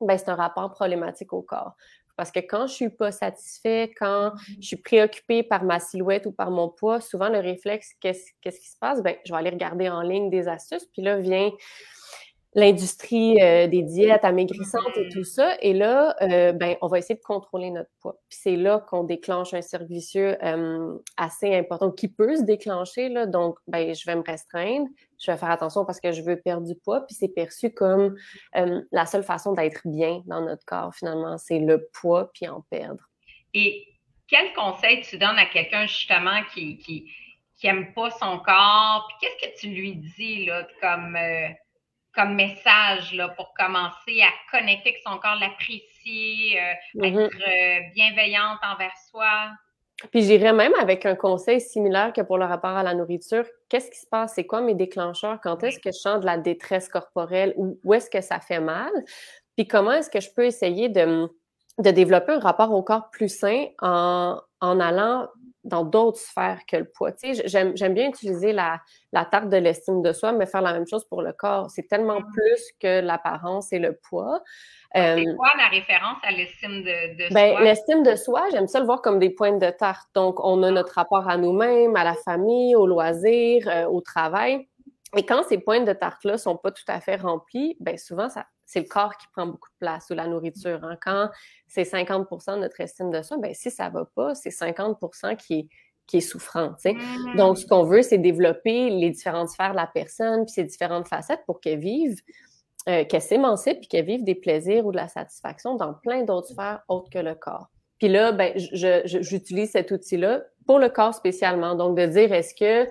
Ben, c'est un rapport problématique au corps. Parce que quand je suis pas satisfait, quand je suis préoccupée par ma silhouette ou par mon poids, souvent le réflexe, qu'est-ce, qu'est-ce qui se passe? Ben, je vais aller regarder en ligne des astuces, puis là vient l'industrie euh, des diètes amaigrissantes et tout ça. Et là, euh, ben, on va essayer de contrôler notre poids. Puis c'est là qu'on déclenche un cercle vicieux euh, assez important qui peut se déclencher. Là. Donc, ben, je vais me restreindre, je vais faire attention parce que je veux perdre du poids. Puis c'est perçu comme la seule façon d'être bien dans notre corps, finalement, c'est le poids puis en perdre. Et quel conseil tu donnes à quelqu'un justement qui, qui, qui aime pas son corps? Puis qu'est-ce que tu lui dis là, comme comme message là, pour commencer à connecter avec son corps, l'apprécier, euh, mm-hmm. être euh, bienveillante envers soi. Puis j'irais même avec un conseil similaire que pour le rapport à la nourriture. Qu'est-ce qui se passe? C'est quoi mes déclencheurs? Quand est-ce que je sens de la détresse corporelle? Ou où est-ce que ça fait mal? Puis comment est-ce que je peux essayer de, de développer un rapport au corps plus sain en, en allant dans d'autres sphères que le poids. j'aime, bien utiliser la, la tarte de l'estime de soi, mais faire la même chose pour le corps. C'est tellement mm. plus que l'apparence et le poids. Ah, c'est euh, quoi la référence à l'estime de, ben, soi? L'estime de soi, j'aime ça le voir comme des pointes de tarte. Donc, on a notre rapport à nous-mêmes, à la famille, au loisir, euh, au travail. Et quand ces pointes de tarte-là sont pas tout à fait remplies, ben souvent, ça, c'est le corps qui prend beaucoup de place ou la nourriture. Hein. Quand c'est 50% de notre estime de soi, ben si ça va pas, c'est 50 qui est, qui est souffrant. Mmh. Donc, ce qu'on veut, c'est développer les différentes sphères de la personne, puis ses différentes facettes pour qu'elle vive, euh, qu'elle s'émancipe, puis qu'elle vive des plaisirs ou de la satisfaction dans plein d'autres sphères autres que le corps. Puis là, ben, j'utilise cet outil-là pour le corps spécialement. Donc, de dire, est-ce que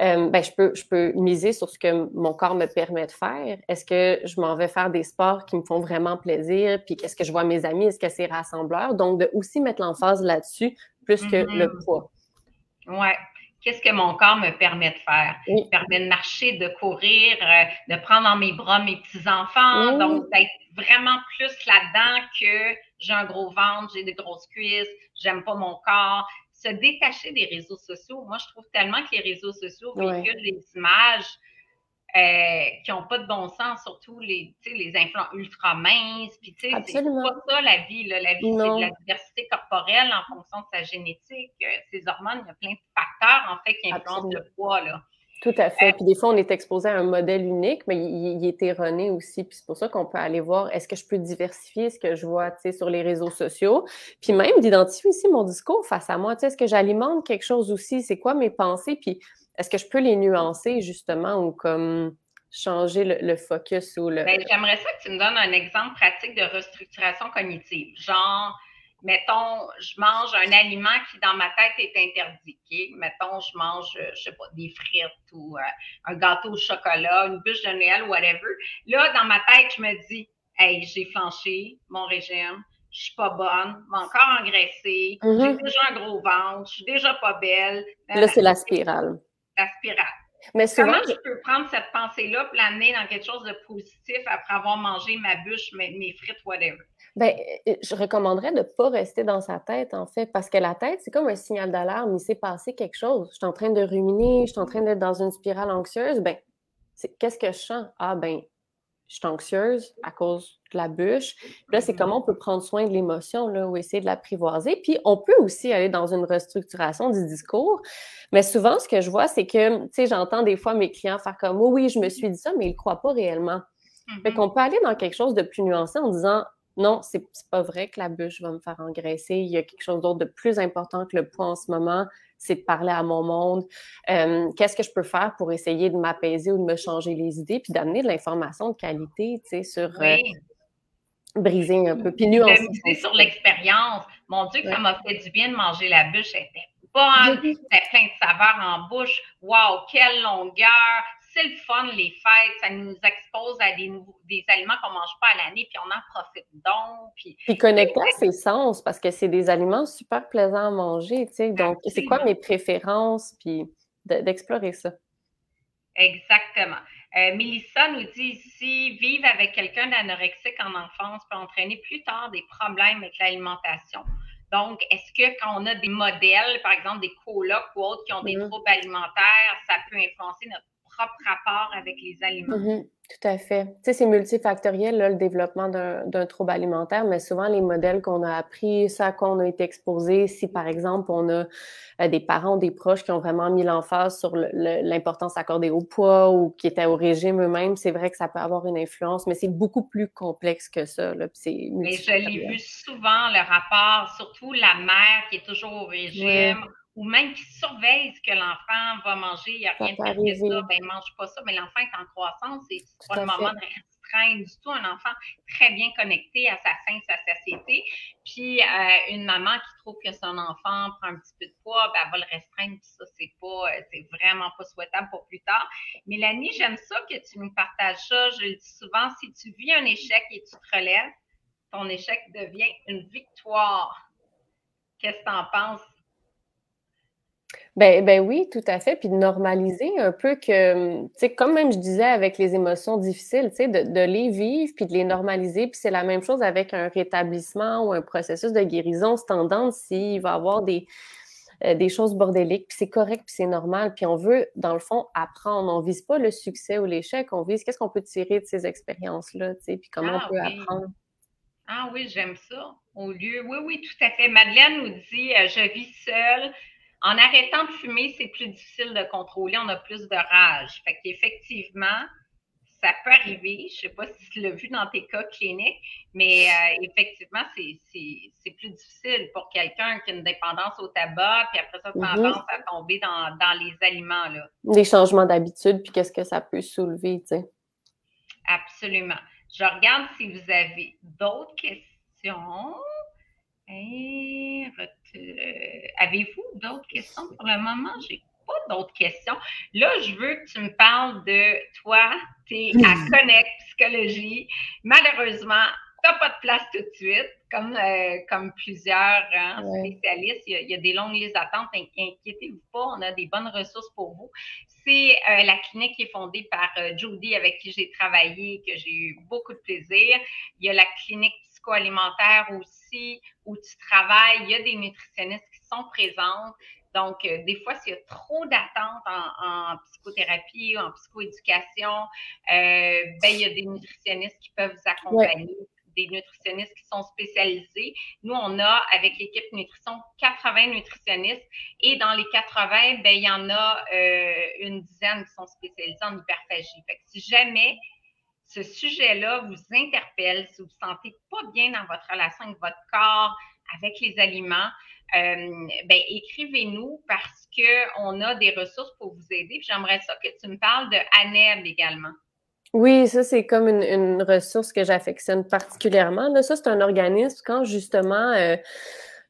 euh, ben, je peux, je peux miser sur ce que mon corps me permet de faire. Est-ce que je m'en vais faire des sports qui me font vraiment plaisir? Puis qu'est-ce que je vois mes amis? Est-ce que c'est rassembleur? Donc, de aussi mettre l'emphase là-dessus plus que le mm-hmm. poids. Ouais. Qu'est-ce que mon corps me permet de faire? Il me permet de marcher, de courir, euh, de prendre dans mes bras mes petits-enfants. Donc, d'être vraiment plus là-dedans que j'ai un gros ventre, j'ai des grosses cuisses, j'aime pas mon corps se détacher des réseaux sociaux. Moi, je trouve tellement que les réseaux sociaux véhiculent des images euh, qui n'ont pas de bon sens, surtout les, les influents ultra minces. Puis, tu sais, c'est pas ça la vie. Là. La vie, c'est de la diversité corporelle en fonction de sa génétique. Euh, ses hormones, il y a plein de facteurs, en fait, qui influencent le poids. Là. Tout à fait. Puis des fois, on est exposé à un modèle unique, mais il, est erroné aussi. Puis c'est pour ça qu'on peut aller voir, est-ce que je peux diversifier ce que je vois sur les réseaux sociaux? Puis même d'identifier aussi mon discours face à moi. Est-ce que j'alimente quelque chose aussi? C'est quoi mes pensées? Puis est-ce que je peux les nuancer justement ou comme changer le, focus ou le... Ben, j'aimerais ça que tu me donnes un exemple pratique de restructuration cognitive. Genre, mettons, je mange un aliment qui dans ma tête est interdit. Mettons, je mange, euh, je sais pas, des frites ou euh, un gâteau au chocolat, une bûche de Noël, whatever. Là, dans ma tête, je me dis, hey, j'ai flanché mon régime, je suis pas bonne, mon corps engraissé, j'ai mm-hmm. déjà un gros ventre, je suis déjà pas belle. Là, c'est la spirale. La spirale. Mais souvent, Comment je peux prendre cette pensée-là et l'amener dans quelque chose de positif après avoir mangé ma bûche, mes, mes frites, whatever? Ben, euh, je recommanderais de ne pas rester dans sa tête, en fait, parce que la tête, c'est comme un signal d'alarme. Il s'est passé quelque chose. Je suis en train de ruminer, je suis en train d'être dans une spirale anxieuse. Ben, qu'est-ce que je sens? Ah, ben, je suis anxieuse à cause de la bûche. là, c'est comment on peut prendre soin de l'émotion, là, ou essayer de l'apprivoiser. Puis, on peut aussi aller dans une restructuration du discours. Mais souvent, ce que je vois, c'est que, tu sais, j'entends des fois mes clients faire comme, oui, oui, je me suis dit ça, mais ils ne croient pas réellement. Fait mm-hmm. qu'on peut aller dans quelque chose de plus nuancé en disant, non, c'est pas vrai que la bûche va me faire engraisser. Il y a quelque chose d'autre de plus important que le poids en ce moment, c'est de parler à mon monde. Euh, qu'est-ce que je peux faire pour essayer de m'apaiser ou de me changer les idées, puis d'amener de l'information de qualité, tu sais, sur euh, briser un peu, puis nuancer. sur l'expérience. Mon Dieu, que ça m'a fait du bien de manger la bûche. Elle était bonne, c'était plein de saveurs en bouche. Wow, quelle longueur! C'est le fun, les fêtes, ça nous expose à des, des aliments qu'on ne mange pas à l'année, puis on en profite donc. Puis, puis connecter à ses sens, parce que c'est des aliments super plaisants à manger, tu sais. Donc, c'est quoi mes préférences, puis d'explorer ça. Exactement. Euh, Mélissa nous dit ici, vivre avec quelqu'un d'anorexique en enfance peut entraîner plus tard des problèmes avec l'alimentation. Donc, est-ce que quand on a des modèles, par exemple des colocs ou autres qui ont des mm-hmm. troubles alimentaires, ça peut influencer notre propre rapport avec les aliments. Mhm, tout à fait. Tu sais, c'est multifactoriel, le développement d'un trouble alimentaire, mais souvent, les modèles qu'on a appris, ça qu'on a été exposé, si par exemple, on a euh, des parents ou des proches qui ont vraiment mis l'emphase sur l'importance accordée au poids ou qui étaient au régime eux-mêmes, c'est vrai que ça peut avoir une influence, mais c'est beaucoup plus complexe que ça. Là, mais je l'ai vu souvent, le rapport, surtout la mère qui est toujours au régime ou même qui surveille ce que l'enfant va manger, il n'y a rien de pire que ça, ben mange pas ça, mais l'enfant est en croissance, c'est pas le moment de restreindre du tout un enfant très bien connecté à sa faim, sa satiété. Puis euh, une maman qui trouve que son enfant prend un petit peu de poids, ben, elle va le restreindre, puis ça, c'est pas, euh, c'est vraiment pas souhaitable pour plus tard. Mélanie, j'aime ça que tu nous partages ça. Je le dis souvent, si tu vis un échec et tu te relèves, ton échec devient une victoire. Qu'est-ce que tu en penses? Ben, ben oui, tout à fait. Puis de normaliser un peu que, tu sais, comme même je disais avec les émotions difficiles, tu sais, de, de, les vivre puis de les normaliser. Puis c'est la même chose avec un rétablissement ou un processus de guérison. C'est tendance s'il va y avoir des, euh, des choses bordéliques, puis c'est correct, puis c'est normal. Puis on veut, dans le fond, apprendre. On vise pas le succès ou l'échec, on vise qu'est-ce qu'on peut tirer de ces expériences-là, tu sais, puis comment on ah peut apprendre. Ah oui, j'aime ça. Au lieu, oui, oui, tout à fait. Madeleine nous dit, euh, je vis seule en arrêtant de fumer, c'est plus difficile de contrôler, on a plus de rage. Fait qu'effectivement, ça peut arriver. Je ne sais pas si tu l'as vu dans tes cas cliniques, mais euh, effectivement, c'est plus difficile pour quelqu'un qui a une dépendance au tabac, puis après ça, mm-hmm. tendance à tomber dans, dans les aliments. Là. Des changements d'habitude, puis qu'est-ce que ça peut soulever, tu sais? Absolument. Je regarde si vous avez d'autres questions. Et, avez-vous d'autres questions? Pour le moment? J'ai pas d'autres questions. Là, je veux que tu me parles de toi. Tu es à Connect Psychologie. Malheureusement, tu n'as pas de place tout de suite, comme, euh, comme plusieurs hein, spécialistes. Il y, a, des longues listes d'attente. Inquiétez-vous pas, on a des bonnes ressources pour vous. C'est euh, la clinique qui est fondée par Judy, avec qui j'ai travaillé, que j'ai eu beaucoup de plaisir. Il y a la clinique psycho-alimentaire aussi, où tu travailles, il y a des nutritionnistes qui sont présentes. Donc, euh, des fois, s'il y a trop d'attentes en, psychothérapie ou en psychoéducation, euh, ben, il y a des nutritionnistes qui peuvent vous accompagner, des nutritionnistes qui sont spécialisés. Nous, on a, avec l'équipe nutrition, 80 nutritionnistes et dans les 80, ben, il y en a euh, une dizaine qui sont spécialisés en hyperphagie. Fait que si jamais ce sujet-là vous interpelle, si vous ne vous sentez pas bien dans votre relation avec votre corps, avec les aliments, euh, ben, écrivez-nous parce qu'on a des ressources pour vous aider. J'aimerais ça que tu me parles de ANEB également. Oui, ça, c'est comme une, ressource que j'affectionne particulièrement. Là, ça, c'est un organisme quand justement euh,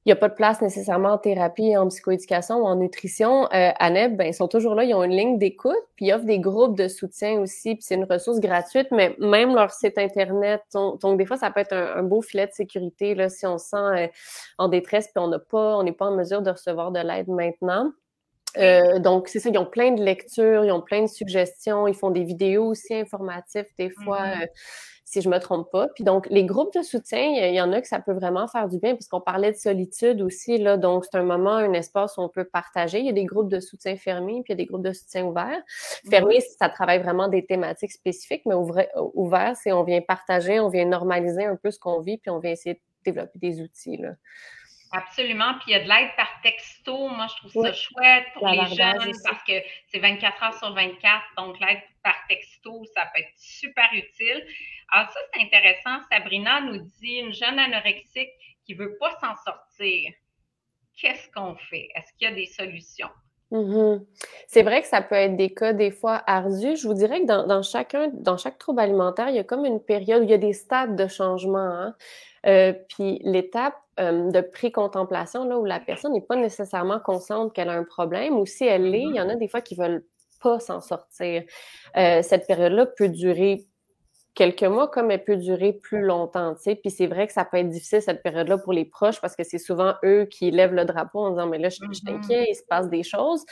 il n'y a pas de place nécessairement en thérapie, en psychoéducation ou en nutrition. Euh, ANEB, ben, ils sont toujours là, ils ont une ligne d'écoute, puis ils offrent des groupes de soutien aussi, puis c'est une ressource gratuite, mais même leur site Internet, donc, des fois, ça peut être un, beau filet de sécurité là, si on se sent euh, en détresse, puis on n'a pas, on n'est pas en mesure de recevoir de l'aide maintenant. Euh, donc, c'est ça, ils ont plein de lectures, ils ont plein de suggestions, ils font des vidéos aussi informatives des fois, mm-hmm. euh, si je me trompe pas. Puis donc, les groupes de soutien, il y en a que ça peut vraiment faire du bien, puisqu'on parlait de solitude aussi, là, donc c'est un moment, un espace où on peut partager. Il y a des groupes de soutien fermés, puis il y a des groupes de soutien ouverts. Mm-hmm. Fermés, ça travaille vraiment des thématiques spécifiques, mais ouvert, c'est on vient partager, on vient normaliser un peu ce qu'on vit, puis on vient essayer de développer des outils. Là. Absolument. Puis il y a de l'aide par texto. Moi, je trouve ça chouette pour les jeunes parce que c'est 24 heures sur 24. Donc, l'aide par texto, ça peut être super utile. Alors, ça, c'est intéressant. Sabrina nous dit une jeune anorexique qui ne veut pas s'en sortir. Qu'est-ce qu'on fait? Est-ce qu'il y a des solutions? Mm-hmm. C'est vrai que ça peut être des cas des fois ardus. Je vous dirais que dans, chacun, dans chaque trouble alimentaire, il y a comme une période où il y a des stades de changement. Hein. Euh, puis l'étape euh, de pré-contemplation, là, où la personne n'est pas nécessairement consciente qu'elle a un problème, ou si elle l'est, il y en a des fois qui veulent pas s'en sortir. Euh, cette période-là peut durer quelques mois comme elle peut durer plus longtemps, tu sais. Puis c'est vrai que ça peut être difficile cette période-là pour les proches parce que c'est souvent eux qui lèvent le drapeau en disant mais là je, suis mm-hmm. il se passe des choses.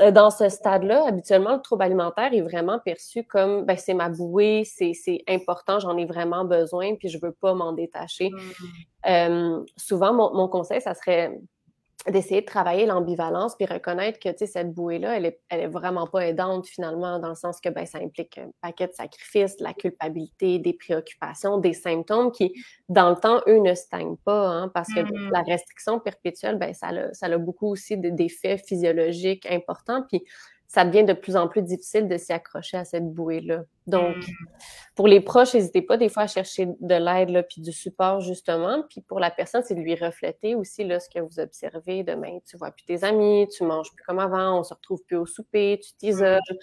Euh, dans ce stade-là, habituellement le trouble alimentaire est vraiment perçu comme ben c'est ma bouée, c'est important, j'en ai vraiment besoin puis je veux pas m'en détacher. Mm-hmm. Euh, souvent mon, mon conseil ça serait d'essayer de travailler l'ambivalence puis reconnaître que cette bouée-là, elle est, elle est vraiment pas aidante finalement, dans le sens que ben, ça implique un paquet de sacrifices, de la culpabilité, des préoccupations, des symptômes qui, dans le temps, eux, ne stagnent pas, hein, parce que mm-hmm. la restriction perpétuelle, ben, ça, a, ça a beaucoup aussi d'effets physiologiques importants. Puis ça devient de plus en plus difficile de s'y accrocher à cette bouée-là. Donc, mm. pour les proches, n'hésitez pas des fois à chercher de l'aide puis du support justement. Puis pour la personne, c'est de lui refléter aussi là, ce que vous observez. Demain, tu vois plus tes amis, tu manges plus comme avant, on se retrouve plus au souper, tu t'isoles. Mm.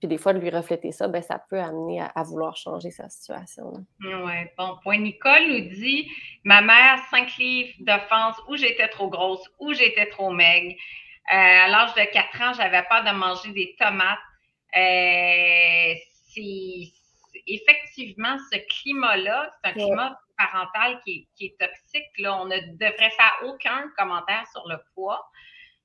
Puis des fois, de lui refléter ça, ben, ça peut amener à, vouloir changer sa situation. Oui, bon point. Nicole nous dit Ma mère, cinq livres d'offense, où j'étais trop grosse, où j'étais trop maigre. Euh, à l'âge de 4 ans, j'avais peur de manger des tomates. Euh, c'est effectivement ce climat-là, c'est un climat parental qui est, toxique. Là. On ne devrait faire aucun commentaire sur le poids.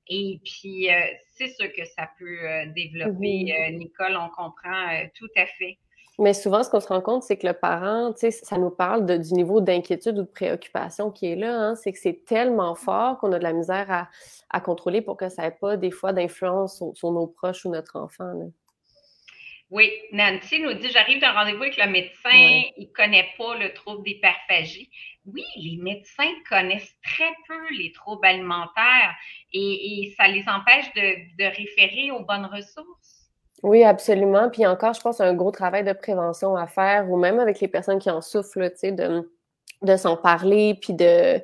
Et puis, euh, c'est ce que ça peut développer. Nicole, on comprend tout à fait. Mais souvent, ce qu'on se rend compte, c'est que le parent, tu sais, ça nous parle du niveau d'inquiétude ou de préoccupation qui est là. Hein. C'est que c'est tellement fort qu'on a de la misère à, à contrôler pour que ça n'ait pas des fois d'influence sur, nos proches ou notre enfant. Oui, Nancy nous dit J'arrive d'un rendez-vous avec le médecin, il ne connaît pas le trouble d'hyperphagie. Oui, les médecins connaissent très peu les troubles alimentaires et, ça les empêche de, de référer aux bonnes ressources. Oui, absolument. Puis encore, je pense, un gros travail de prévention à faire, ou même avec les personnes qui en souffrent, tu sais, de, de s'en parler, puis de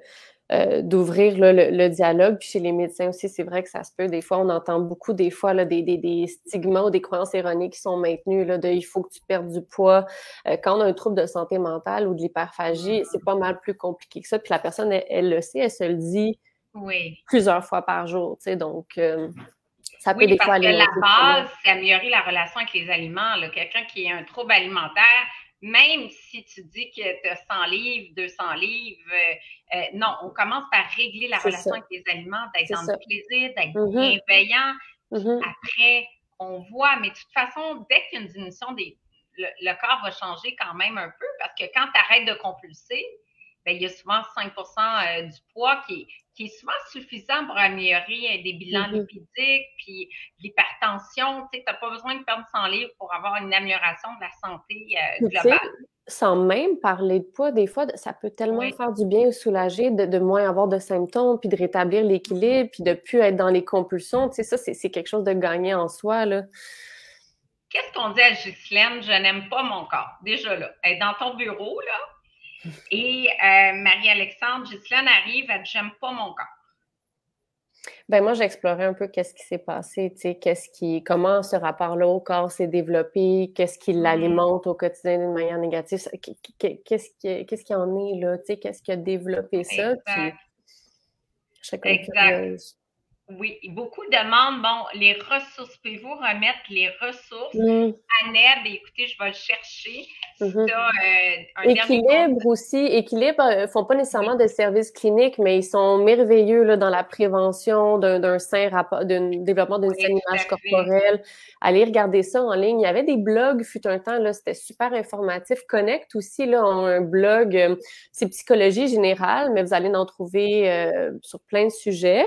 euh, d'ouvrir le, dialogue. Puis chez les médecins aussi, c'est vrai que ça se peut. Des fois, on entend beaucoup des fois là, des, des, des stigmas ou des croyances erronées qui sont maintenues là, de il faut que tu perdes du poids. Euh, quand on a un trouble de santé mentale ou de l'hyperphagie, c'est pas mal plus compliqué que ça. Puis la personne, elle, le sait, elle se le dit oui. plusieurs fois par jour. Tu sais, donc, euh, oui, parce que la base, c'est améliorer la relation avec les aliments. Quelqu'un qui a un trouble alimentaire, même si tu dis que tu as 100 livres, 200 livres, euh, euh, non, on commence par régler la relation avec les aliments, d'être dans le plaisir, d'être mm-hmm. bienveillant. Mm-hmm. Après, on voit, mais de toute façon, dès qu'il y a une diminution des. Le, corps va changer quand même un peu parce que quand tu arrêtes de compulser, ben, il y a souvent 5% euh, du poids qui, qui est souvent suffisant pour améliorer euh, des bilans mm-hmm. lipidiques, puis l'hypertension. Tu n'as pas besoin de perdre 100 livres pour avoir une amélioration de la santé euh, globale. Sans même parler de poids, des fois, ça peut tellement faire du bien ou soulager de, moins avoir de symptômes, puis de rétablir l'équilibre, puis de ne plus être dans les compulsions. Tu sais, ça, c'est quelque chose de gagné en soi, là. Qu'est-ce qu'on dit à Ghislaine? Je n'aime pas mon corps. Déjà là, elle est dans ton bureau, là, et euh, Marie-Alexandre Ghislaine arrive, elle J'aime pas mon corps. Ben moi, j'explorais un peu qu'est-ce qui s'est passé, tu sais, qu'est-ce qui, comment ce rapport-là au corps s'est développé, qu'est-ce qui mmh l'alimente au quotidien d'une manière négative, qu'est-ce qui, qu'est-ce qui en est là, tu sais, qu'est-ce qui a développé ça, exact. exact. Oui, beaucoup demandent, bon, les ressources, pouvez-vous remettre les ressources mmh. à NEB? Écoutez, je vais le chercher. Mmh euh, équilibre aussi, équilibre, ne euh, font pas nécessairement de services cliniques, mais ils sont merveilleux là, dans la prévention d'un sain rapport, d'un développement d'une saine image corporelle. Allez regarder ça en ligne. Il y avait des blogs, fut un temps, là, c'était super informatif. Connect aussi, là, un blog, euh, c'est psychologie générale, mais vous allez en trouver sur plein de sujets.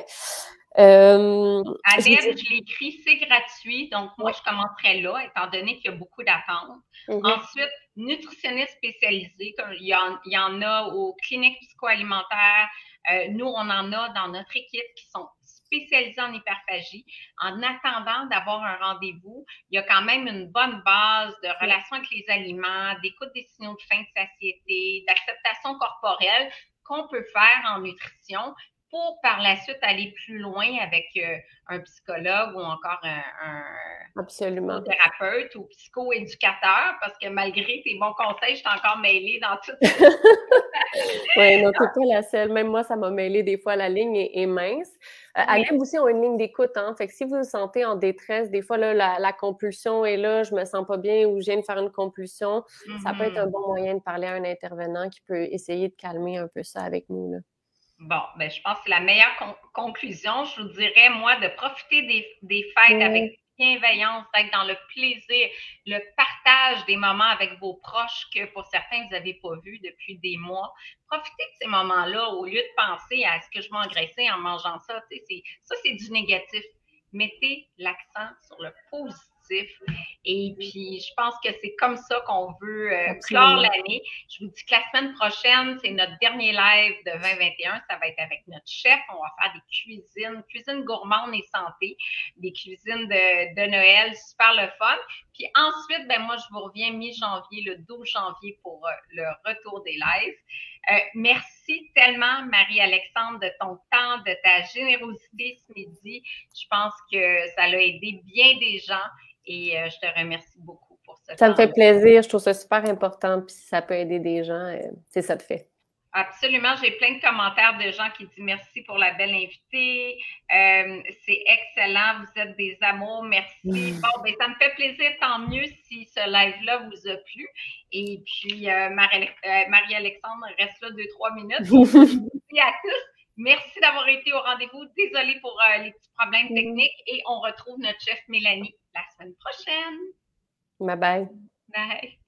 Euh, je l'ai écrit, c'est gratuit, donc moi, je commencerai là, étant donné qu'il y a beaucoup d'attentes. Mm-hmm. Ensuite, nutritionniste spécialisé, comme il y en, il y en a aux cliniques psychoalimentaires. Euh, nous, on en a dans notre équipe qui sont spécialisés en hyperphagie. En attendant d'avoir un rendez-vous, il y a quand même une bonne base de relation avec les aliments, d'écoute des signaux de faim de satiété, d'acceptation corporelle qu'on peut faire en nutrition pour par la suite aller plus loin avec euh, un psychologue ou encore un, thérapeute ou psychoéducateur, parce que malgré tes bons conseils, je suis encore mêlée dans tout <laughs> oui, non, t'es pas la seule. Même moi, ça m'a mêlé des fois, la ligne est, mince. Euh, aussi ont une ligne d'écoute, hein. Fait que si vous vous sentez en détresse, des fois, là, la, compulsion est là, je me sens pas bien ou je viens de faire une compulsion, ça peut être un mm-hmm. bon moyen de parler à un intervenant qui peut essayer de calmer un peu ça avec nous, là. Bon, ben, je pense que c'est la meilleure conclusion. Je vous dirais, moi, de profiter des, fêtes avec bienveillance, d'être dans le plaisir, le partage des moments avec vos proches que pour certains, vous n'avez pas vu depuis des mois. Profitez de ces moments-là au lieu de penser à ce que je vais engraisser en mangeant ça. Ça, c'est du négatif. Mettez l'accent sur le positif et puis, je pense que c'est comme ça qu'on veut euh, clore l'année. Je vous dis que la semaine prochaine, c'est notre dernier live de 2021. Ça va être avec notre chef. On va faire des cuisines, cuisine gourmande et santé, des cuisines de, de Noël, super le fun. Puis ensuite, ben moi, je vous reviens mi-janvier, le 12 janvier pour euh, le retour des lives. Euh, merci tellement, Marie-Alexandre, de ton temps, de ta générosité ce midi. Je pense que ça l'a aidé bien des gens et euh, je te remercie beaucoup pour ça. Ça me fait plaisir. Je trouve ça super important. Puis si ça peut aider des gens, euh, c'est ça de fait. Absolument. J'ai plein de commentaires de gens qui disent merci pour la belle invitée. Euh, c'est excellent. Vous êtes des amours. Merci. Mm. Bon, ben, ça me fait plaisir. Tant mieux si ce live-là vous a plu. Et puis, Marie-Alexandre reste là deux, trois minutes. <laughs> Merci à tous. Merci d'avoir été au rendez-vous. Désolée pour les petits problèmes mm. techniques. Et on retrouve notre chef Mélanie la semaine prochaine. Bye bye. Bye.